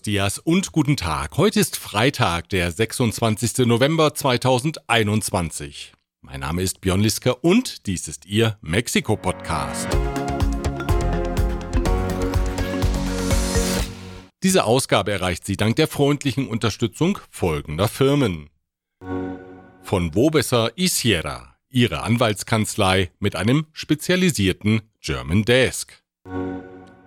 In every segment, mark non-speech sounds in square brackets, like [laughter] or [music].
Buenos dias und guten Tag. Heute ist Freitag, der 26. November 2021. Mein Name ist Björn Liska und dies ist Ihr Mexiko-Podcast. Diese Ausgabe erreicht Sie dank der freundlichen Unterstützung folgender Firmen. Von Wobesser y Sierra, Ihre Anwaltskanzlei mit einem spezialisierten German Desk.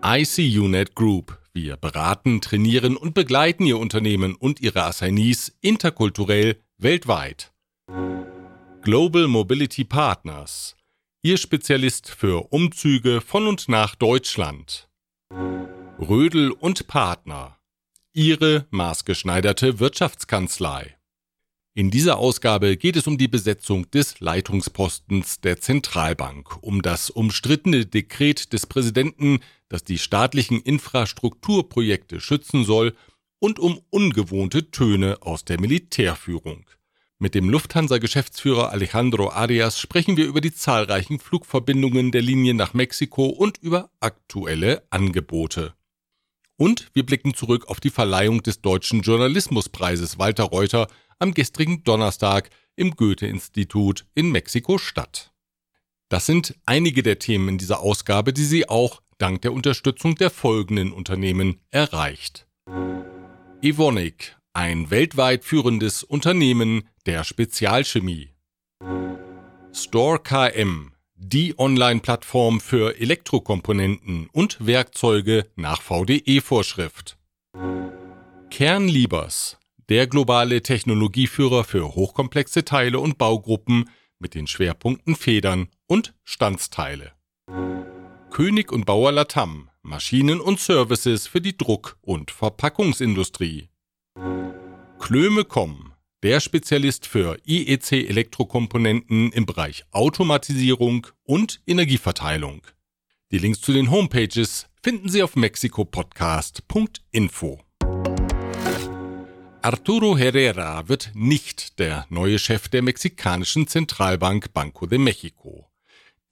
ICUNet Group. Wir beraten, trainieren und begleiten Ihr Unternehmen und Ihre Assignees interkulturell weltweit. Global Mobility Partners. Ihr Spezialist für Umzüge von und nach Deutschland. Rödel und Partner. Ihre maßgeschneiderte Wirtschaftskanzlei. In dieser Ausgabe geht es um die Besetzung des Leitungspostens der Zentralbank, um das umstrittene Dekret des Präsidenten, das die staatlichen Infrastrukturprojekte schützen soll, und um ungewohnte Töne aus der Militärführung. Mit dem Lufthansa-Geschäftsführer Alejandro Arias sprechen wir über die zahlreichen Flugverbindungen der Linie nach Mexiko und über aktuelle Angebote. Und wir blicken zurück auf die Verleihung des Deutschen Journalismuspreises Walter Reuter am gestrigen Donnerstag im Goethe-Institut in Mexiko-Stadt. Das sind einige der Themen in dieser Ausgabe, die Sie auch dank der Unterstützung der folgenden Unternehmen erreicht. Evonik, ein weltweit führendes Unternehmen der Spezialchemie. Store KM, die Online-Plattform für Elektrokomponenten und Werkzeuge nach VDE-Vorschrift. Kernliebers, der globale Technologieführer für hochkomplexe Teile und Baugruppen mit den Schwerpunkten Federn und Standsteile. König und Bauer Latam, Maschinen und Services für die Druck- und Verpackungsindustrie. Klöme.com, der Spezialist für IEC-Elektrokomponenten im Bereich Automatisierung und Energieverteilung. Die Links zu den Homepages finden Sie auf mexikopodcast.info. Arturo Herrera wird nicht der neue Chef der mexikanischen Zentralbank Banco de Mexico.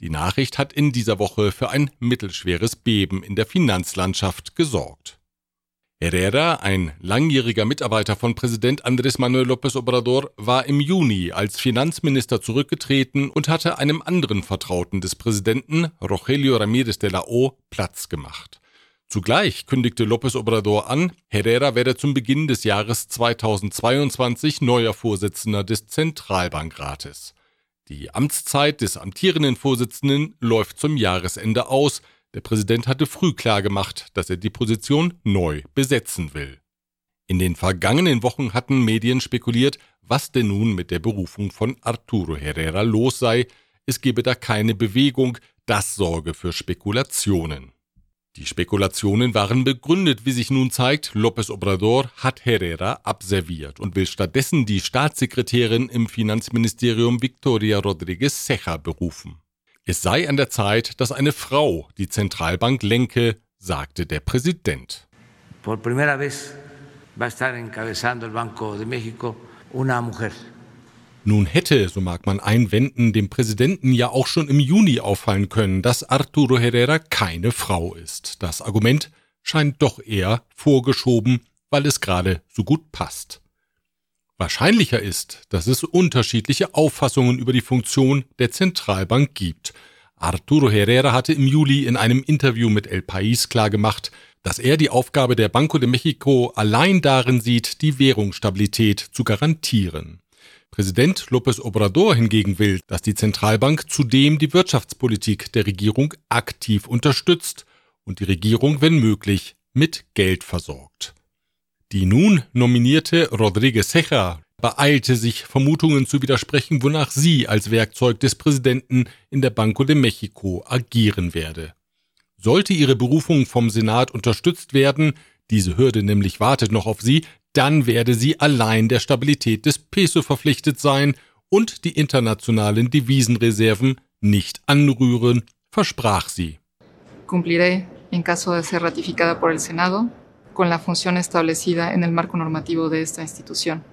Die Nachricht hat in dieser Woche für ein mittelschweres Beben in der Finanzlandschaft gesorgt. Herrera, ein langjähriger Mitarbeiter von Präsident Andrés Manuel López Obrador, war im Juni als Finanzminister zurückgetreten und hatte einem anderen Vertrauten des Präsidenten, Rogelio Ramírez de la O, Platz gemacht. Zugleich kündigte López Obrador an, Herrera werde zum Beginn des Jahres 2022 neuer Vorsitzender des Zentralbankrates. Die Amtszeit des amtierenden Vorsitzenden läuft zum Jahresende aus. Der Präsident hatte früh klargemacht, dass er die Position neu besetzen will. In den vergangenen Wochen hatten Medien spekuliert, was denn nun mit der Berufung von Arturo Herrera los sei. Es gebe da keine Bewegung, das sorge für Spekulationen. Die Spekulationen waren begründet, wie sich nun zeigt, López Obrador hat Herrera abserviert und will stattdessen die Staatssekretärin im Finanzministerium Victoria Rodriguez Ceja berufen. Es sei an der Zeit, dass eine Frau die Zentralbank lenke, sagte der Präsident. Por primera vez va a estar encabezando el Banco de México una mujer. Nun hätte, so mag man einwenden, dem Präsidenten ja auch schon im Juni auffallen können, dass Arturo Herrera keine Frau ist. Das Argument scheint doch eher vorgeschoben, weil es gerade so gut passt. Wahrscheinlicher ist, dass es unterschiedliche Auffassungen über die Funktion der Zentralbank gibt. Arturo Herrera hatte im Juli in einem Interview mit El País klargemacht, dass er die Aufgabe der Banco de Mexico allein darin sieht, die Währungsstabilität zu garantieren. Präsident López Obrador hingegen will, dass die Zentralbank zudem die Wirtschaftspolitik der Regierung aktiv unterstützt und die Regierung, wenn möglich, mit Geld versorgt. Die nun nominierte Rodríguez Ceja beeilte sich, Vermutungen zu widersprechen, wonach sie als Werkzeug des Präsidenten in der Banco de Mexico agieren werde. Sollte ihre Berufung vom Senat unterstützt werden, diese Hürde nämlich wartet noch auf sie, dann werde sie allein der Stabilität des Peso verpflichtet sein und die internationalen Devisenreserven nicht anrühren, versprach sie. Cumpliré en caso de ser ratificada por el Senado con la función establecida en el marco normativo de esta institución.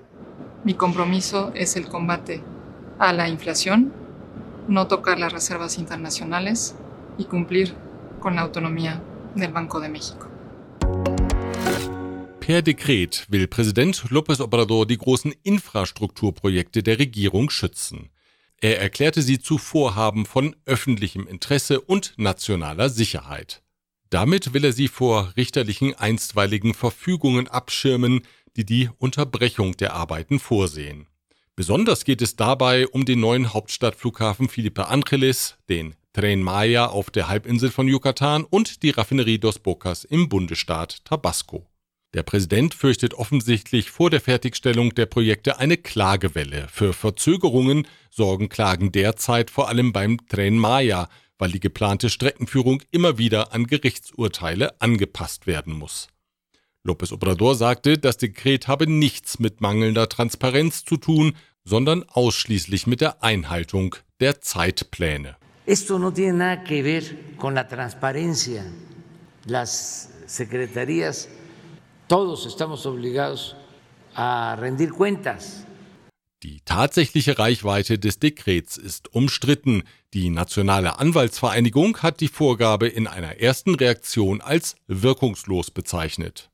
Mi compromiso es el combate a la inflación, no tocar las reservas internacionales y cumplir con la autonomía del Banco de México. Per Dekret will Präsident López Obrador die großen Infrastrukturprojekte der Regierung schützen. Er erklärte sie zu Vorhaben von öffentlichem Interesse und nationaler Sicherheit. Damit will er sie vor richterlichen einstweiligen Verfügungen abschirmen, die die Unterbrechung der Arbeiten vorsehen. Besonders geht es dabei um den neuen Hauptstadtflughafen Felipe Angeles, den Tren Maya auf der Halbinsel von Yucatan und die Raffinerie Dos Bocas im Bundesstaat Tabasco. Der Präsident fürchtet offensichtlich vor der Fertigstellung der Projekte eine Klagewelle. Für Verzögerungen sorgen Klagen derzeit vor allem beim Tren Maya, weil die geplante Streckenführung immer wieder an Gerichtsurteile angepasst werden muss. López Obrador sagte, das Dekret habe nichts mit mangelnder Transparenz zu tun, sondern ausschließlich mit der Einhaltung der Zeitpläne. Esto no tiene nada que ver con la transparencia. Las secretarías Todos estamos obligados a rendir cuentas. Die tatsächliche Reichweite des Dekrets ist umstritten. Die Nationale Anwaltsvereinigung hat die Vorgabe in einer ersten Reaktion als wirkungslos bezeichnet.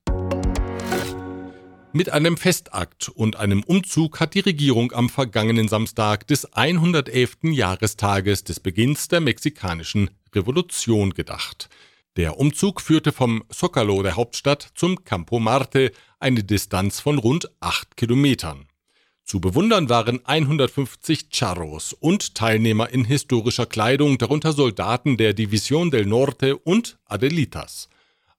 Mit einem Festakt und einem Umzug hat die Regierung am vergangenen Samstag des 111. Jahrestages des Beginns der mexikanischen Revolution gedacht. Der Umzug führte vom Zócalo der Hauptstadt zum Campo Marte, eine Distanz von rund acht Kilometern. Zu bewundern waren 150 Charros und Teilnehmer in historischer Kleidung, darunter Soldaten der División del Norte und Adelitas.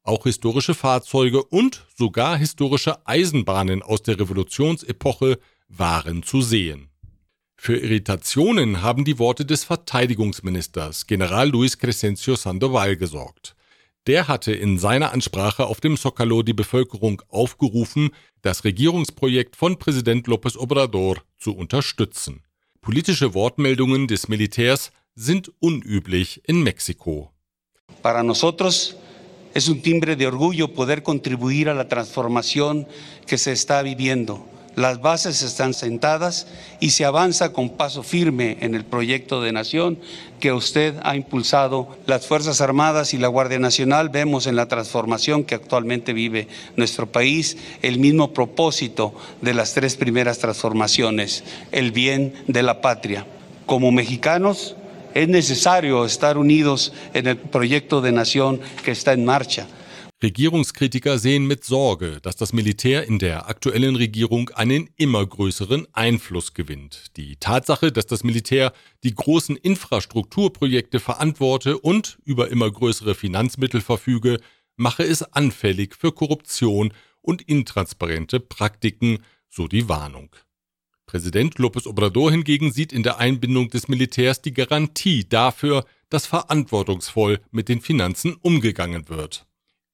Auch historische Fahrzeuge und sogar historische Eisenbahnen aus der Revolutionsepoche waren zu sehen. Für Irritationen haben die Worte des Verteidigungsministers General Luis Crescencio Sandoval gesorgt. Der hatte in seiner Ansprache auf dem Zocalo die Bevölkerung aufgerufen, das Regierungsprojekt von Präsident López Obrador zu unterstützen. Politische Wortmeldungen des Militärs sind unüblich in Mexiko. Para nosotros es un timbre de orgullo poder contribuir a la transformación que se está viviendo. Las bases están sentadas y se avanza con paso firme en el proyecto de nación que usted ha impulsado. Las Fuerzas Armadas y la Guardia Nacional vemos en la transformación que actualmente vive nuestro país el mismo propósito de las tres primeras transformaciones, el bien de la patria. Como mexicanos, es necesario estar unidos en el proyecto de nación que está en marcha. Regierungskritiker sehen mit Sorge, dass das Militär in der aktuellen Regierung einen immer größeren Einfluss gewinnt. Die Tatsache, dass das Militär die großen Infrastrukturprojekte verantworte und über immer größere Finanzmittel verfüge, mache es anfällig für Korruption und intransparente Praktiken, so die Warnung. Präsident López Obrador hingegen sieht in der Einbindung des Militärs die Garantie dafür, dass verantwortungsvoll mit den Finanzen umgegangen wird.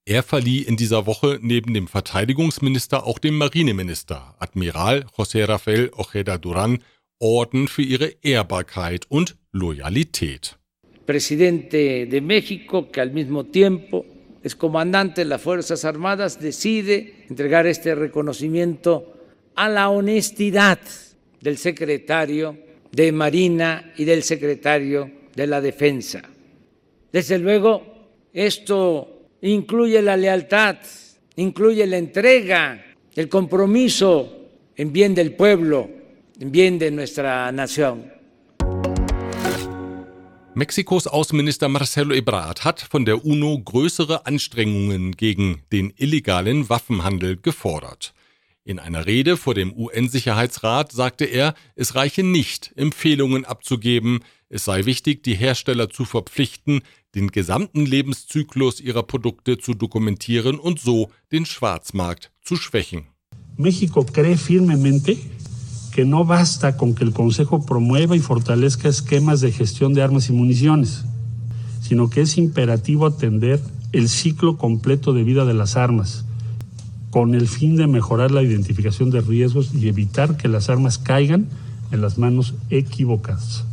Er verlieh in dieser Woche neben dem Verteidigungsminister auch dem Marineminister, Admiral José Rafael Ojeda Durán, Orden für ihre Ehrbarkeit und Loyalität. Presidente de México, que al mismo tiempo es comandante de las Fuerzas Armadas, decide entregar este reconocimiento a la honestidad del secretario de Marina y del secretario de la Defensa. Desde luego, esto incluye la lealtad, incluye la entrega, el compromiso en bien del pueblo, en bien de nuestra nación. Mexikos Außenminister Marcelo Ebrard hat von der UNO größere Anstrengungen gegen den illegalen Waffenhandel gefordert. In einer Rede vor dem UN-Sicherheitsrat sagte er, es reiche nicht, Empfehlungen abzugeben, es sei wichtig, die Hersteller zu verpflichten, den gesamten Lebenszyklus ihrer Produkte zu dokumentieren und so den Schwarzmarkt zu schwächen. México cree firmemente que no basta con que el Consejo promueva y fortalezca esquemas de gestión de armas y municiones, sino que es imperativo atender el ciclo completo de vida de las armas, con el fin de mejorar la identificación de riesgos y evitar que las armas caigan en las manos equivocadas.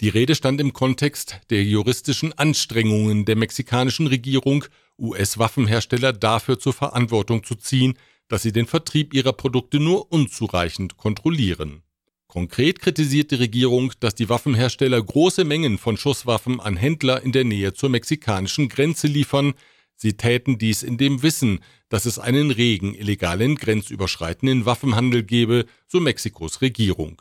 Die Rede stand im Kontext der juristischen Anstrengungen der mexikanischen Regierung, US-Waffenhersteller dafür zur Verantwortung zu ziehen, dass sie den Vertrieb ihrer Produkte nur unzureichend kontrollieren. Konkret kritisiert die Regierung, dass die Waffenhersteller große Mengen von Schusswaffen an Händler in der Nähe zur mexikanischen Grenze liefern. Sie täten dies in dem Wissen, dass es einen regen illegalen grenzüberschreitenden Waffenhandel gebe, so Mexikos Regierung.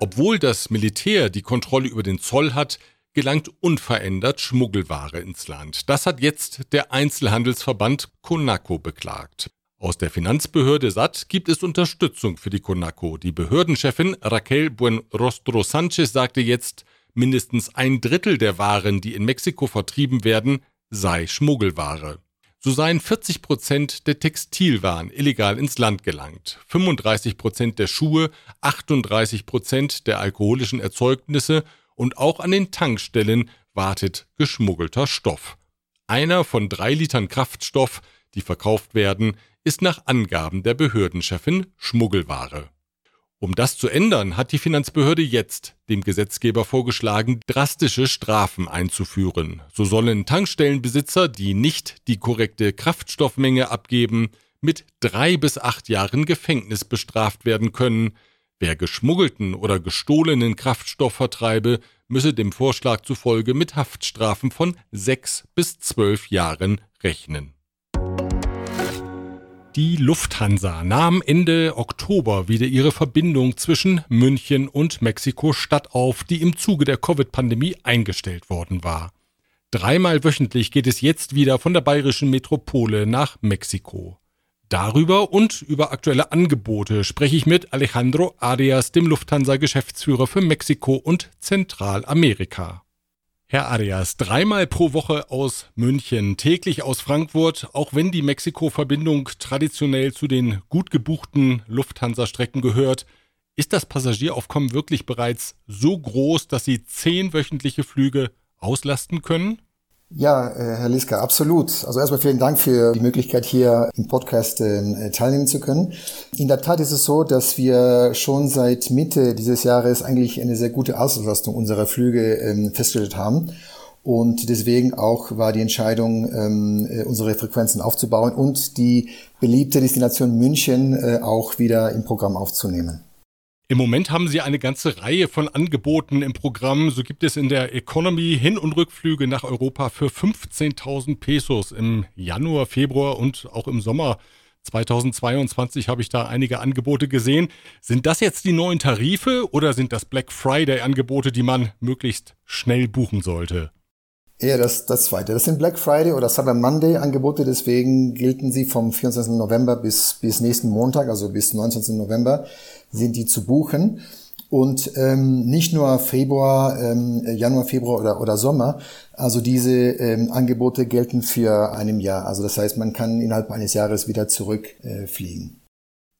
Obwohl das Militär die Kontrolle über den Zoll hat, gelangt unverändert Schmuggelware ins Land. Das hat jetzt der Einzelhandelsverband CONACO beklagt. Aus der Finanzbehörde SAT gibt es Unterstützung für die CONACO. Die Behördenchefin Raquel Buenrostro Sanchez sagte jetzt, mindestens ein Drittel der Waren, die in Mexiko vertrieben werden, sei Schmuggelware. So seien 40 Prozent der Textilwaren illegal ins Land gelangt, 35 Prozent der Schuhe, 38 Prozent der alkoholischen Erzeugnisse und auch an den Tankstellen wartet geschmuggelter Stoff. Einer von drei Litern Kraftstoff, die verkauft werden, ist nach Angaben der Behördenchefin Schmuggelware. Um das zu ändern, hat die Finanzbehörde jetzt dem Gesetzgeber vorgeschlagen, drastische Strafen einzuführen. So sollen Tankstellenbesitzer, die nicht die korrekte Kraftstoffmenge abgeben, mit drei bis acht Jahren Gefängnis bestraft werden können. Wer geschmuggelten oder gestohlenen Kraftstoff vertreibe, müsse dem Vorschlag zufolge mit Haftstrafen von sechs bis zwölf Jahren rechnen. Die Lufthansa nahm Ende Oktober wieder ihre Verbindung zwischen München und Mexiko-Stadt auf, die im Zuge der Covid-Pandemie eingestellt worden war. Dreimal wöchentlich geht es jetzt wieder von der bayerischen Metropole nach Mexiko. Darüber und über aktuelle Angebote spreche ich mit Alejandro Arias, dem Lufthansa-Geschäftsführer für Mexiko und Zentralamerika. Herr Arias, dreimal pro Woche aus München, täglich aus Frankfurt, auch wenn die Mexiko-Verbindung traditionell zu den gut gebuchten Lufthansa-Strecken gehört, ist das Passagieraufkommen wirklich bereits so groß, dass Sie zehn wöchentliche Flüge auslasten können? Ja, äh, Herr Liska, absolut. Also erstmal vielen Dank für die Möglichkeit, hier im Podcast äh, teilnehmen zu können. In der Tat ist es so, dass wir schon seit Mitte dieses Jahres eigentlich eine sehr gute Auslastung unserer Flüge ähm, festgestellt haben. Und deswegen auch war die Entscheidung, ähm, äh, unsere Frequenzen aufzubauen und die beliebte Destination München auch wieder im Programm aufzunehmen. Im Moment haben Sie eine ganze Reihe von Angeboten im Programm. So gibt es in der Economy Hin- und Rückflüge nach Europa für 15.000 Pesos im Januar, Februar und auch im Sommer 2022 habe ich da einige Angebote gesehen. Sind das jetzt die neuen Tarife oder sind das Black Friday Angebote, die man möglichst schnell buchen sollte? Eher das, das zweite. Das sind Black Friday oder Cyber Monday Angebote, deswegen gelten sie vom 24. November bis, bis nächsten Montag, also bis 19. November, sind die zu buchen. Und ähm, nicht nur Februar, ähm, Januar, Februar oder, oder Sommer. Also diese ähm, Angebote gelten für einem Jahr. Also das heißt, man kann innerhalb eines Jahres wieder zurückfliegen. Äh.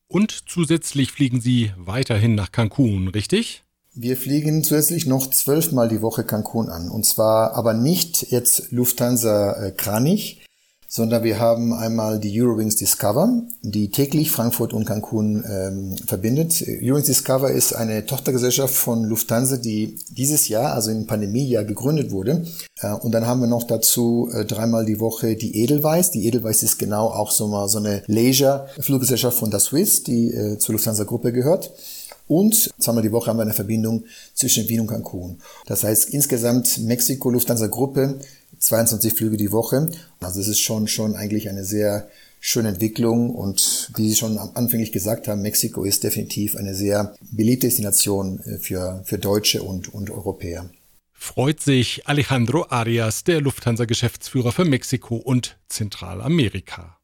Und zusätzlich fliegen Sie weiterhin nach Cancun, richtig? Wir fliegen zusätzlich noch zwölfmal die Woche Cancun an. Und zwar aber nicht jetzt Lufthansa äh, Kranich, sondern wir haben einmal die Eurowings Discover, die täglich Frankfurt und Cancun ähm, verbindet. Eurowings Discover ist eine Tochtergesellschaft von Lufthansa, die dieses Jahr, also im Pandemiejahr, gegründet wurde. Äh, und dann haben wir noch dazu äh, dreimal die Woche die Edelweiss. Die Edelweiss ist genau auch so mal so eine Leisure-Fluggesellschaft von der Swiss, die äh, zur Lufthansa-Gruppe gehört. Und zweimal die Woche haben wir eine Verbindung zwischen Wien und Cancun. Das heißt insgesamt Mexiko Lufthansa Gruppe 22 Flüge die Woche. Also es ist schon schon eigentlich eine sehr schöne Entwicklung und wie Sie schon anfänglich gesagt haben, Mexiko ist definitiv eine sehr beliebte Destination äh, für, für Deutsche und, und Europäer. Freut sich Alejandro Arias, der Lufthansa-Geschäftsführer für Mexiko und Zentralamerika.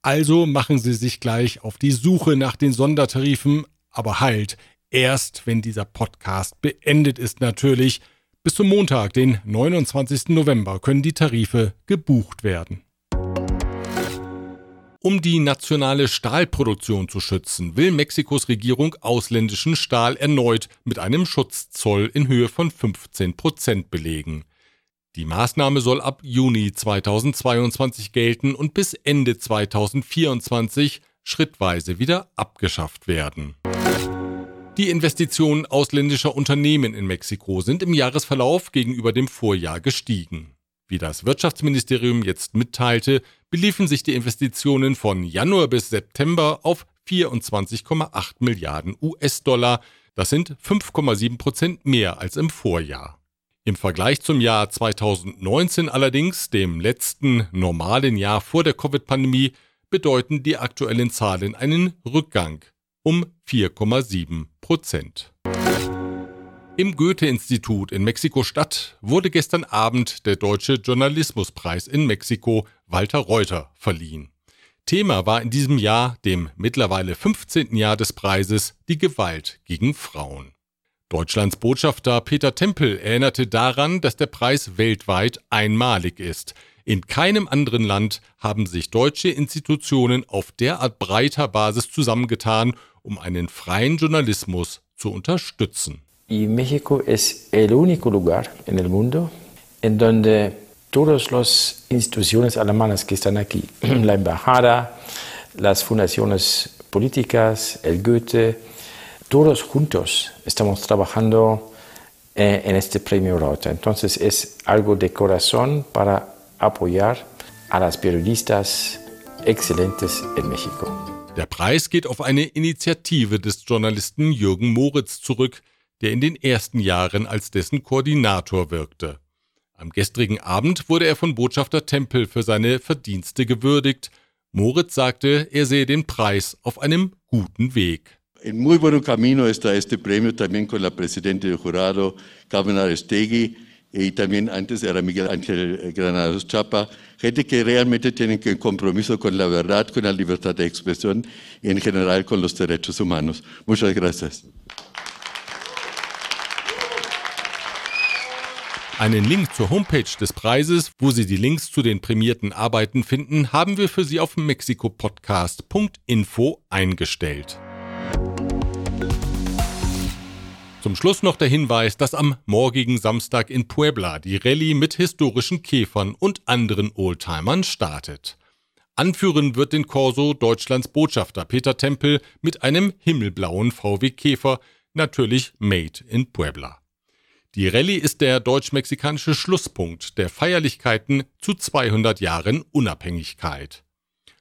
Also machen Sie sich gleich auf die Suche nach den Sondertarifen aber halt erst, wenn dieser Podcast beendet ist natürlich. Bis zum Montag, den 29. November, können die Tarife gebucht werden. Um die nationale Stahlproduktion zu schützen, will Mexikos Regierung ausländischen Stahl erneut mit einem Schutzzoll in Höhe von 15 Prozent belegen. Die Maßnahme soll ab Juni 2022 gelten und bis Ende 2024 schrittweise wieder abgeschafft werden. Die Investitionen ausländischer Unternehmen in Mexiko sind im Jahresverlauf gegenüber dem Vorjahr gestiegen. Wie das Wirtschaftsministerium jetzt mitteilte, beliefen sich die Investitionen von Januar bis September auf 24,8 Milliarden US-Dollar. Das sind 5,7 Prozent mehr als im Vorjahr. Im Vergleich zum Jahr 2019 allerdings, dem letzten normalen Jahr vor der Covid-Pandemie, bedeuten die aktuellen Zahlen einen Rückgang um 4,7 Prozent. Im Goethe-Institut in Mexiko-Stadt wurde gestern Abend der Deutsche Journalismuspreis in Mexiko Walter Reuter verliehen. Thema war in diesem Jahr, dem mittlerweile 15. Jahr des Preises, die Gewalt gegen Frauen. Deutschlands Botschafter Peter Tempel erinnerte daran, dass der Preis weltweit einmalig ist. In keinem anderen Land haben sich deutsche Institutionen auf derart breiter Basis zusammengetan, um einen freien Journalismus zu unterstützen. Y México es el único lugar en el mundo en donde todas las instituciones alemanas que están aquí, [clears throat] la embajada, las fundaciones políticas, el Goethe, todos juntos estamos trabajando eh, en este premio Rota. Entonces es algo de corazón para apoyar a las periodistas excelentes en México. Der Preis geht auf eine Initiative des Journalisten Jürgen Moritz zurück, der in den ersten Jahren als dessen Koordinator wirkte. Am gestrigen Abend wurde er von Botschafter Tempel für seine Verdienste gewürdigt. Moritz sagte, er sehe den Preis auf einem guten Weg. En muy buen camino está este premio también con la presidenta del jurado, Carmen Aristegui, y también antes era Miguel Ángel Granados Chapa, gente que realmente tienen que compromiso con la verdad, con la libertad de expresión y en general con los derechos humanos. Muchas gracias. Einen Link zur Homepage des Preises, wo Sie die Links zu den prämierten Arbeiten finden, haben wir für Sie auf mexikopodcast.info eingestellt. Zum Schluss noch der Hinweis, dass am morgigen Samstag in Puebla die Rallye mit historischen Käfern und anderen Oldtimern startet. Anführen wird den Corso Deutschlands Botschafter Peter Tempel mit einem himmelblauen VW Käfer, natürlich made in Puebla. Die Rallye ist der deutsch-mexikanische Schlusspunkt der Feierlichkeiten zu 200 Jahren Unabhängigkeit.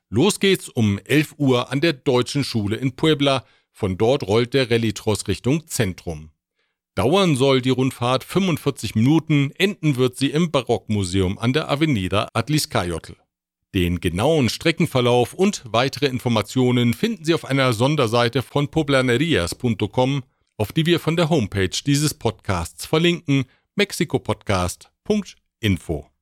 Los geht's um 11 Uhr an der Deutschen Schule in Puebla. Von dort rollt der Rallye-Tross Richtung Zentrum. Dauern soll die Rundfahrt 45 Minuten, enden wird sie im Barockmuseum an der Avenida Atliscayotl. Den genauen Streckenverlauf und weitere Informationen finden Sie auf einer Sonderseite von poblanerias.com, auf die wir von der Homepage dieses Podcasts verlinken, mexikopodcast.info.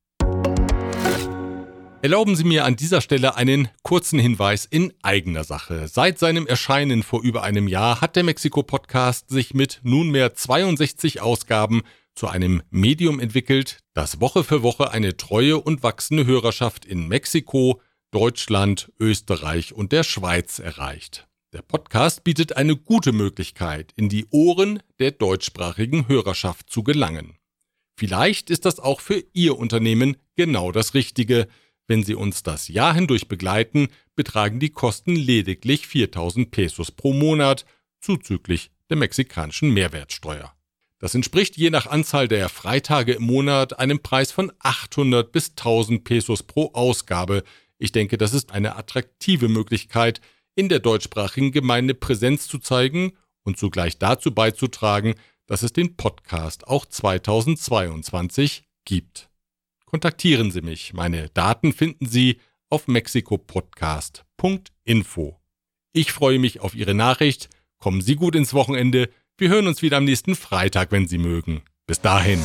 Erlauben Sie mir an dieser Stelle einen kurzen Hinweis in eigener Sache. Seit seinem Erscheinen vor über einem Jahr hat der Mexiko-Podcast sich mit nunmehr 62 Ausgaben zu einem Medium entwickelt, das Woche für Woche eine treue und wachsende Hörerschaft in Mexiko, Deutschland, Österreich und der Schweiz erreicht. Der Podcast bietet eine gute Möglichkeit, in die Ohren der deutschsprachigen Hörerschaft zu gelangen. Vielleicht ist das auch für Ihr Unternehmen genau das Richtige – wenn Sie uns das Jahr hindurch begleiten, betragen die Kosten lediglich 4000 Pesos pro Monat, zuzüglich der mexikanischen Mehrwertsteuer. Das entspricht je nach Anzahl der Freitage im Monat einem Preis von 800 bis 1000 Pesos pro Ausgabe. Ich denke, das ist eine attraktive Möglichkeit, in der deutschsprachigen Gemeinde Präsenz zu zeigen und zugleich dazu beizutragen, dass es den Podcast auch 2022 gibt kontaktieren Sie mich. Meine Daten finden Sie auf mexikopodcast.info. Ich freue mich auf Ihre Nachricht. Kommen Sie gut ins Wochenende. Wir hören uns wieder am nächsten Freitag, wenn Sie mögen. Bis dahin.